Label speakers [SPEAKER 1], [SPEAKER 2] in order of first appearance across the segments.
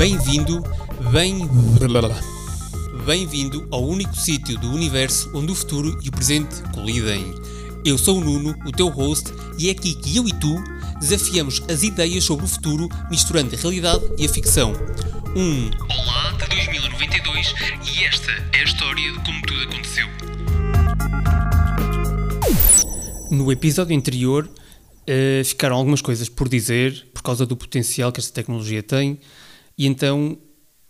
[SPEAKER 1] Bem-vindo, bem... Bem-vindo ao único sítio do universo onde o futuro e o presente colidem. Eu sou o Nuno, o teu host, e é aqui que eu e tu desafiamos as ideias sobre o futuro misturando a realidade e a ficção. Um Olá de 2092 e esta é a história de como tudo aconteceu. No episódio anterior uh, ficaram algumas coisas por dizer por causa do potencial que esta tecnologia tem e então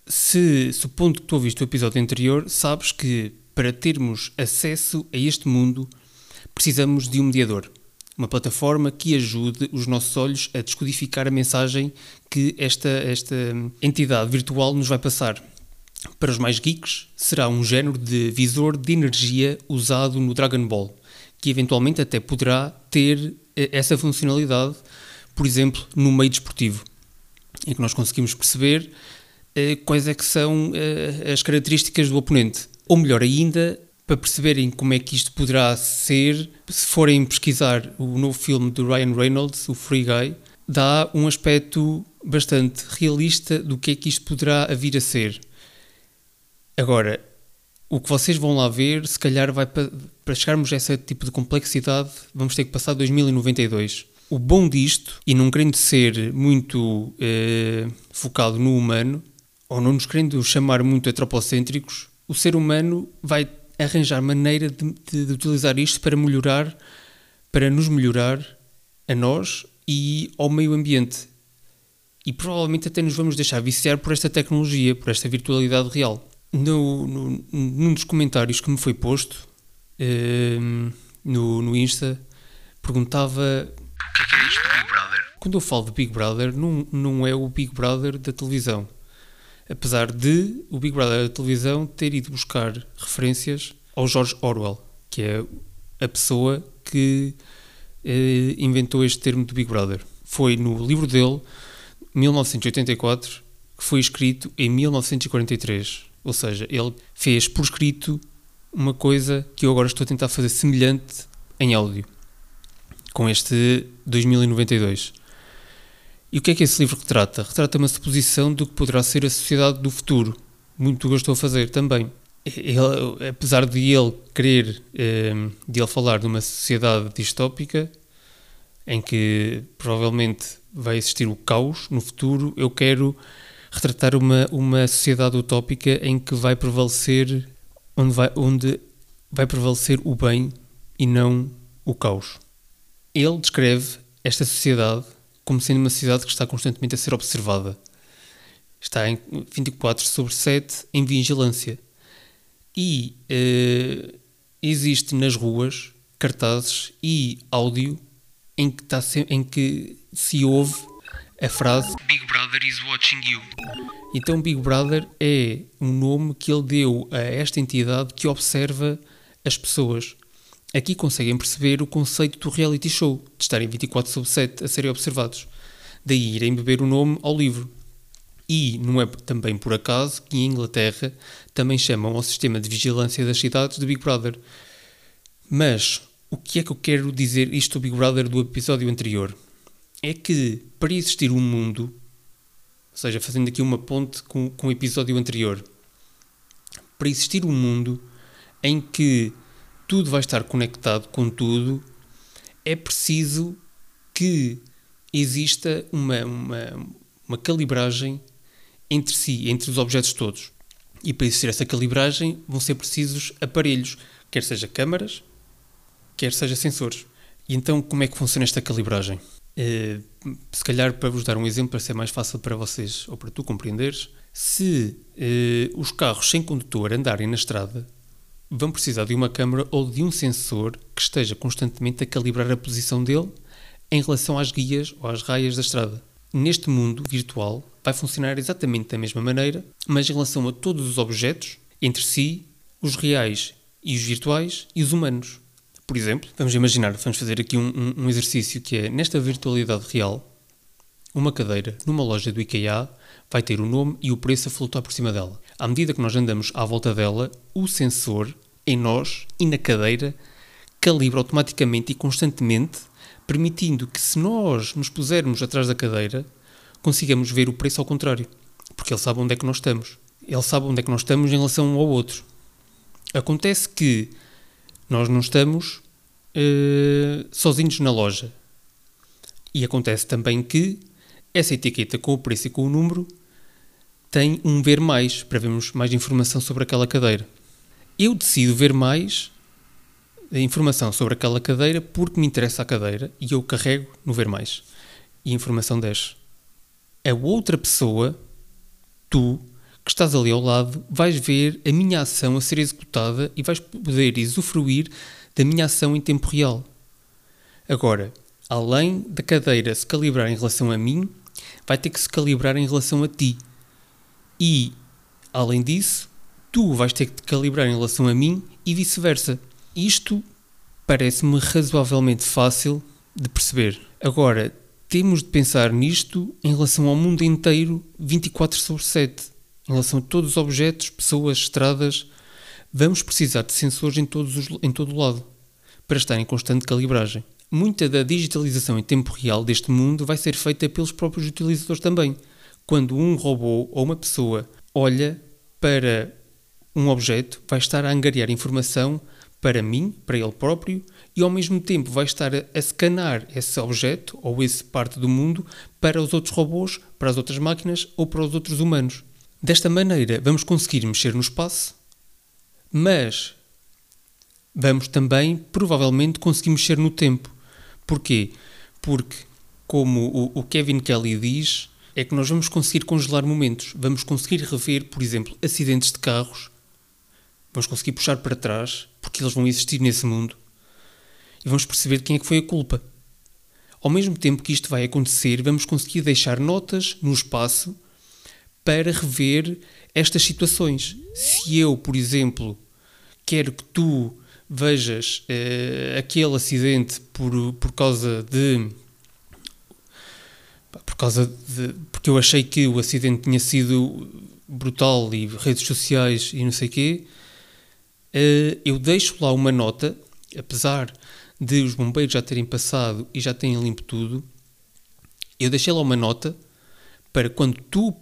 [SPEAKER 1] se supondo que tu ouviste o episódio anterior sabes que para termos acesso a este mundo precisamos de um mediador uma plataforma que ajude os nossos olhos a descodificar a mensagem que esta, esta entidade virtual nos vai passar. Para os mais geeks, será um género de visor de energia usado no Dragon Ball, que eventualmente até poderá ter eh, essa funcionalidade, por exemplo, no meio desportivo, em que nós conseguimos perceber eh, quais é que são eh, as características do oponente. Ou melhor ainda, para perceberem como é que isto poderá ser, se forem pesquisar o novo filme do Ryan Reynolds, o Free Guy, dá um aspecto bastante realista do que é que isto poderá vir a ser. Agora, o que vocês vão lá ver, se calhar vai para, para chegarmos a esse tipo de complexidade, vamos ter que passar 2092. O bom disto, e não querendo ser muito eh, focado no humano, ou não nos querendo chamar muito antropocêntricos, o ser humano vai arranjar maneira de, de, de utilizar isto para melhorar, para nos melhorar a nós e ao meio ambiente. E provavelmente até nos vamos deixar viciar por esta tecnologia, por esta virtualidade real. No, no, num dos comentários que me foi posto uh, no, no Insta, perguntava
[SPEAKER 2] o que é, que é isto Big Brother?
[SPEAKER 1] Quando eu falo de Big Brother, não, não é o Big Brother da televisão apesar de o Big Brother da televisão ter ido buscar referências ao George Orwell, que é a pessoa que eh, inventou este termo do Big Brother. Foi no livro dele, 1984, que foi escrito em 1943. Ou seja, ele fez por escrito uma coisa que eu agora estou a tentar fazer semelhante em áudio, com este 2092. E o que é que esse livro retrata? Retrata uma suposição do que poderá ser a sociedade do futuro. Muito estou a fazer também. Ele, apesar de ele querer, eh, de ele falar de uma sociedade distópica, em que provavelmente vai existir o caos no futuro, eu quero retratar uma, uma sociedade utópica em que vai prevalecer onde vai, onde vai prevalecer o bem e não o caos. Ele descreve esta sociedade como sendo uma cidade que está constantemente a ser observada. Está em 24 sobre 7 em vigilância. E uh, existe nas ruas cartazes e áudio em que, se, em que se ouve a frase
[SPEAKER 2] Big Brother is watching you.
[SPEAKER 1] Então Big Brother é um nome que ele deu a esta entidade que observa as pessoas aqui conseguem perceber o conceito do reality show, de estarem 24 sobre 7 a serem observados. Daí irem beber o nome ao livro. E não é também por acaso que em Inglaterra também chamam ao sistema de vigilância das cidades de Big Brother. Mas o que é que eu quero dizer isto do Big Brother do episódio anterior? É que para existir um mundo, ou seja, fazendo aqui uma ponte com, com o episódio anterior, para existir um mundo em que tudo vai estar conectado com tudo, é preciso que exista uma, uma, uma calibragem entre si, entre os objetos todos. E para existir essa calibragem vão ser precisos aparelhos, quer seja câmaras, quer seja sensores. E então como é que funciona esta calibragem? Uh, se calhar para vos dar um exemplo para ser mais fácil para vocês ou para tu compreenderes, se uh, os carros sem condutor andarem na estrada, vão precisar de uma câmara ou de um sensor que esteja constantemente a calibrar a posição dele em relação às guias ou às raias da estrada. Neste mundo virtual vai funcionar exatamente da mesma maneira, mas em relação a todos os objetos, entre si, os reais e os virtuais e os humanos. Por exemplo, vamos imaginar, vamos fazer aqui um, um, um exercício que é, nesta virtualidade real, uma cadeira numa loja do IKEA vai ter o nome e o preço a flutuar por cima dela. À medida que nós andamos à volta dela, o sensor em nós e na cadeira calibra automaticamente e constantemente, permitindo que se nós nos pusermos atrás da cadeira, consigamos ver o preço ao contrário. porque ele sabe onde é que nós estamos. Ele sabe onde é que nós estamos em relação um ao outro. Acontece que nós não estamos uh, sozinhos na loja. E acontece também que essa etiqueta com o preço e com o número tem um ver mais, para vermos mais informação sobre aquela cadeira. Eu decido ver mais informação sobre aquela cadeira porque me interessa a cadeira e eu carrego no ver mais. E a informação desce. A outra pessoa, tu, que estás ali ao lado, vais ver a minha ação a ser executada e vais poder usufruir da minha ação em tempo real. Agora, além da cadeira se calibrar em relação a mim, vai ter que se calibrar em relação a ti. E, além disso, tu vais ter que te calibrar em relação a mim e vice-versa. Isto parece-me razoavelmente fácil de perceber. Agora, temos de pensar nisto em relação ao mundo inteiro 24 sobre 7. Em relação a todos os objetos, pessoas, estradas, vamos precisar de sensores em, todos os, em todo o lado para estar em constante calibragem. Muita da digitalização em tempo real deste mundo vai ser feita pelos próprios utilizadores também quando um robô ou uma pessoa olha para um objeto, vai estar a angariar informação para mim, para ele próprio, e ao mesmo tempo vai estar a, a scanar esse objeto ou essa parte do mundo para os outros robôs, para as outras máquinas ou para os outros humanos. Desta maneira, vamos conseguir mexer no espaço, mas vamos também, provavelmente, conseguir mexer no tempo. Porquê? Porque, como o Kevin Kelly diz, é que nós vamos conseguir congelar momentos, vamos conseguir rever, por exemplo, acidentes de carros, vamos conseguir puxar para trás, porque eles vão existir nesse mundo, e vamos perceber quem é que foi a culpa. Ao mesmo tempo que isto vai acontecer, vamos conseguir deixar notas no espaço para rever estas situações. Se eu, por exemplo, quero que tu vejas uh, aquele acidente por, por causa de por causa de. porque eu achei que o acidente tinha sido brutal e redes sociais e não sei o quê, uh, eu deixo lá uma nota, apesar de os bombeiros já terem passado e já terem limpo tudo, eu deixei lá uma nota para quando tu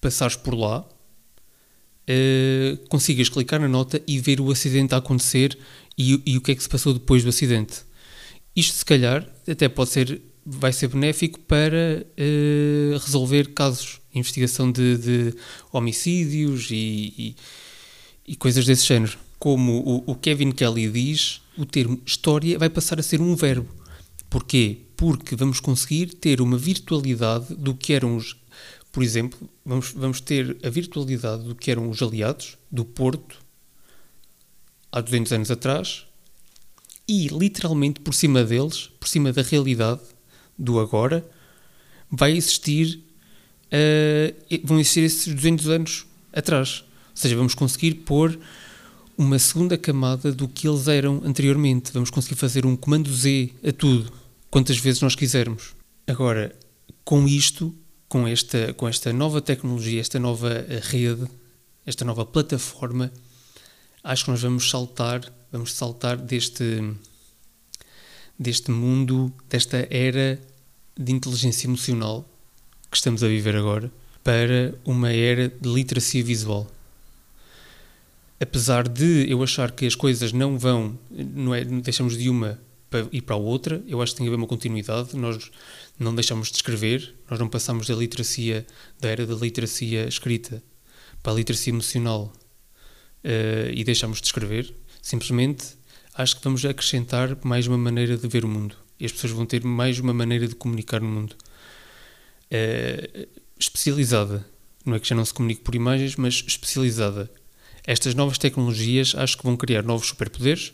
[SPEAKER 1] passares por lá, uh, consigas clicar na nota e ver o acidente a acontecer e, e o que é que se passou depois do acidente. Isto, se calhar, até pode ser vai ser benéfico para uh, resolver casos, investigação de, de homicídios e, e, e, coisas desse género. Como o, o, Kevin Kelly diz, o termo história vai passar a ser um verbo. Porquê? Porque vamos conseguir ter uma virtualidade do que eram os. Por exemplo, vamos, vamos ter a virtualidade do que eram os aliados do Porto há 200 anos atrás e literalmente por cima deles, por cima da realidade, do agora, vai existir, uh, vão existir esses 200 anos atrás. Ou seja, vamos conseguir pôr uma segunda camada do que eles eram anteriormente. Vamos conseguir fazer um comando Z a tudo, quantas vezes nós quisermos. Agora, com isto, com esta, com esta nova tecnologia, esta nova rede, esta nova plataforma, acho que nós vamos saltar, vamos saltar deste deste mundo, desta era de inteligência emocional que estamos a viver agora, para uma era de literacia visual. Apesar de eu achar que as coisas não vão, não é, deixamos de uma para ir para a outra, eu acho que tem que haver uma continuidade. Nós não deixamos de escrever, nós não passamos da literacia, da era da literacia escrita para a literacia emocional uh, e deixamos de escrever. Simplesmente acho que vamos acrescentar mais uma maneira de ver o mundo. E as pessoas vão ter mais uma maneira de comunicar no mundo. Uh, especializada. Não é que já não se comunique por imagens, mas especializada. Estas novas tecnologias acho que vão criar novos superpoderes.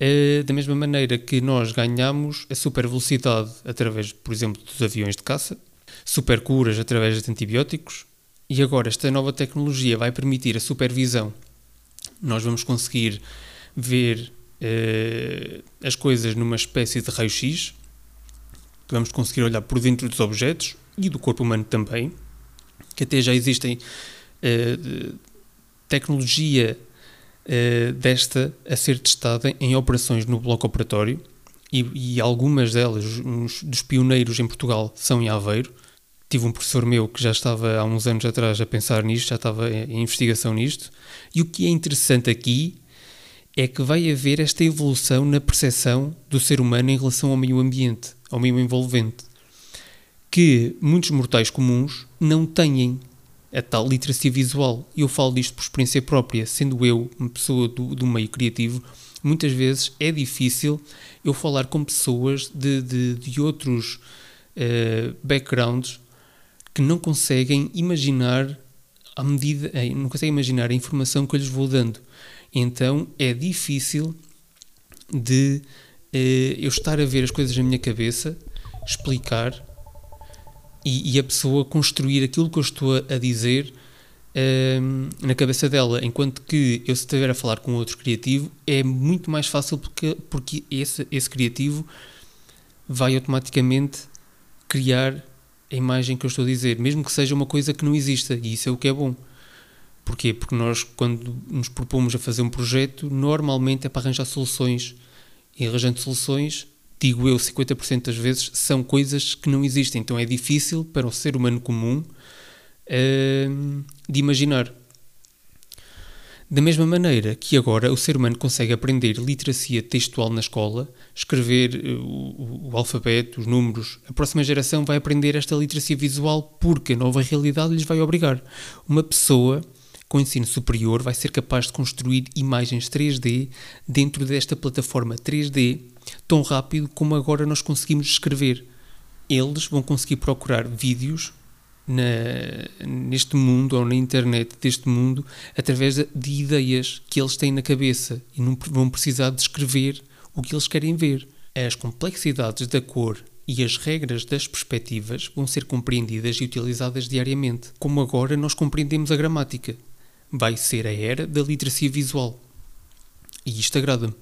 [SPEAKER 1] Uh, da mesma maneira que nós ganhamos a super velocidade através, por exemplo, dos aviões de caça, super curas através de antibióticos, e agora esta nova tecnologia vai permitir a supervisão. Nós vamos conseguir ver uh, as coisas numa espécie de raio-x, vamos conseguir olhar por dentro dos objetos e do corpo humano também, que até já existem uh, tecnologia uh, desta a ser testada em operações no bloco operatório e, e algumas delas, uns dos pioneiros em Portugal, são em Aveiro. tive um professor meu que já estava há uns anos atrás a pensar nisto, já estava em investigação nisto, e o que é interessante aqui é que vai haver esta evolução na percepção do ser humano em relação ao meio ambiente, ao meio envolvente, que muitos mortais comuns não têm a tal literacia visual. Eu falo disto por experiência própria, sendo eu uma pessoa do, do meio criativo, muitas vezes é difícil eu falar com pessoas de, de, de outros uh, backgrounds que não conseguem imaginar à medida, eh, não conseguem imaginar a informação que eu lhes vou dando. Então é difícil de uh, eu estar a ver as coisas na minha cabeça, explicar e, e a pessoa construir aquilo que eu estou a dizer uh, na cabeça dela. Enquanto que eu, se estiver a falar com outro criativo, é muito mais fácil porque, porque esse, esse criativo vai automaticamente criar a imagem que eu estou a dizer, mesmo que seja uma coisa que não exista, e isso é o que é bom. Porquê? Porque nós, quando nos propomos a fazer um projeto, normalmente é para arranjar soluções. E arranjando soluções, digo eu, 50% das vezes, são coisas que não existem. Então é difícil para o ser humano comum uh, de imaginar. Da mesma maneira que agora o ser humano consegue aprender literacia textual na escola, escrever uh, o, o, alfabeto, os números, a próxima geração vai aprender esta literacia visual porque a nova realidade lhes vai obrigar. Uma pessoa com ensino superior vai ser capaz de construir imagens 3D dentro desta plataforma 3D tão rápido como agora nós conseguimos escrever. Eles vão conseguir procurar vídeos na, neste mundo ou na internet deste mundo através de, de ideias que eles têm na cabeça e não vão precisar de escrever o que eles querem ver. As complexidades da cor e as regras das perspectivas vão ser compreendidas e utilizadas diariamente, como agora nós compreendemos a gramática. Vai ser a era da literacia visual. E isto agrada-me.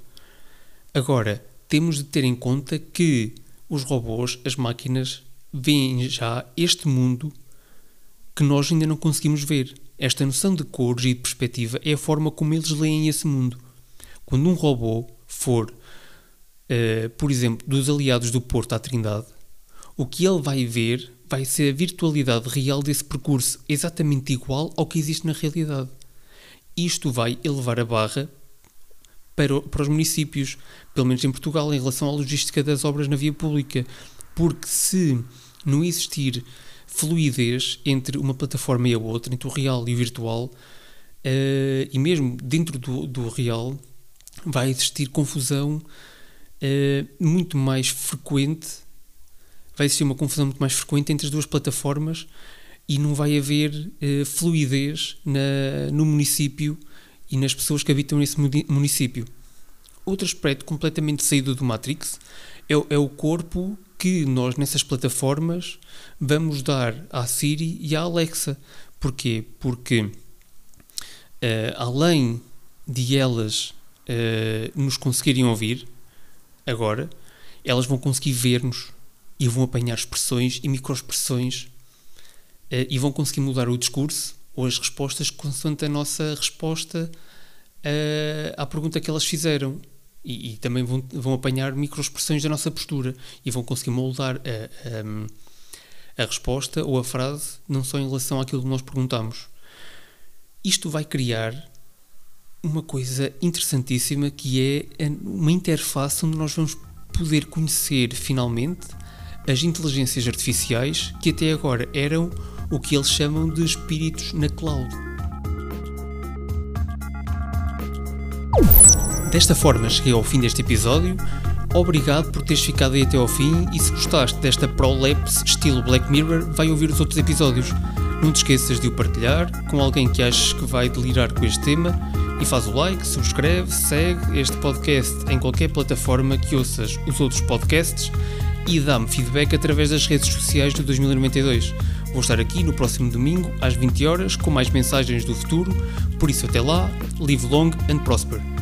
[SPEAKER 1] Agora, temos de ter em conta que os robôs, as máquinas, veem já este mundo que nós ainda não conseguimos ver. Esta noção de cores e de perspectiva é a forma como eles leem esse mundo. Quando um robô for, uh, por exemplo, dos aliados do Porto à Trindade, o que ele vai ver vai ser a virtualidade real desse percurso, exatamente igual ao que existe na realidade. Isto vai elevar a barra para, para os municípios, pelo menos em Portugal, em relação à logística das obras na via pública. Porque se não existir fluidez entre uma plataforma e a outra, entre o real e o virtual, uh, e mesmo dentro do, do real vai existir confusão uh, muito mais frequente, vai existir uma confusão muito mais frequente entre as duas plataformas e não vai haver uh, fluidez na, no município e nas pessoas que habitam nesse município. Outro aspecto completamente saído do Matrix é, é o corpo que nós nessas plataformas vamos dar à Siri e à Alexa. Porquê? Porque uh, além de elas uh, nos conseguirem ouvir, agora, elas vão conseguir ver-nos e vão apanhar expressões e microexpressões e vão conseguir mudar o discurso ou as respostas consoante a nossa resposta à pergunta que elas fizeram e, e, também vão, vão apanhar microexpressões da nossa postura e vão conseguir moldar a, a, a, resposta ou a frase não só em relação àquilo que nós perguntamos. Isto vai criar uma coisa interessantíssima que é uma interface onde nós vamos poder conhecer finalmente as inteligências artificiais que até agora eram o que eles chamam de espíritos na cloud. Desta forma, cheguei ao fim deste episódio. Obrigado por teres ficado aí até ao fim e se gostaste desta prolapse estilo Black Mirror, vai ouvir os outros episódios. Não te esqueças de o partilhar com alguém que achas que vai delirar com este tema e faz o like, subscreve, segue este podcast em qualquer plataforma que ouças os outros podcasts e dá-me feedback através das redes sociais do 2092. Vou estar aqui no próximo domingo às 20 horas com mais mensagens do futuro, por isso até lá, live long and prosper.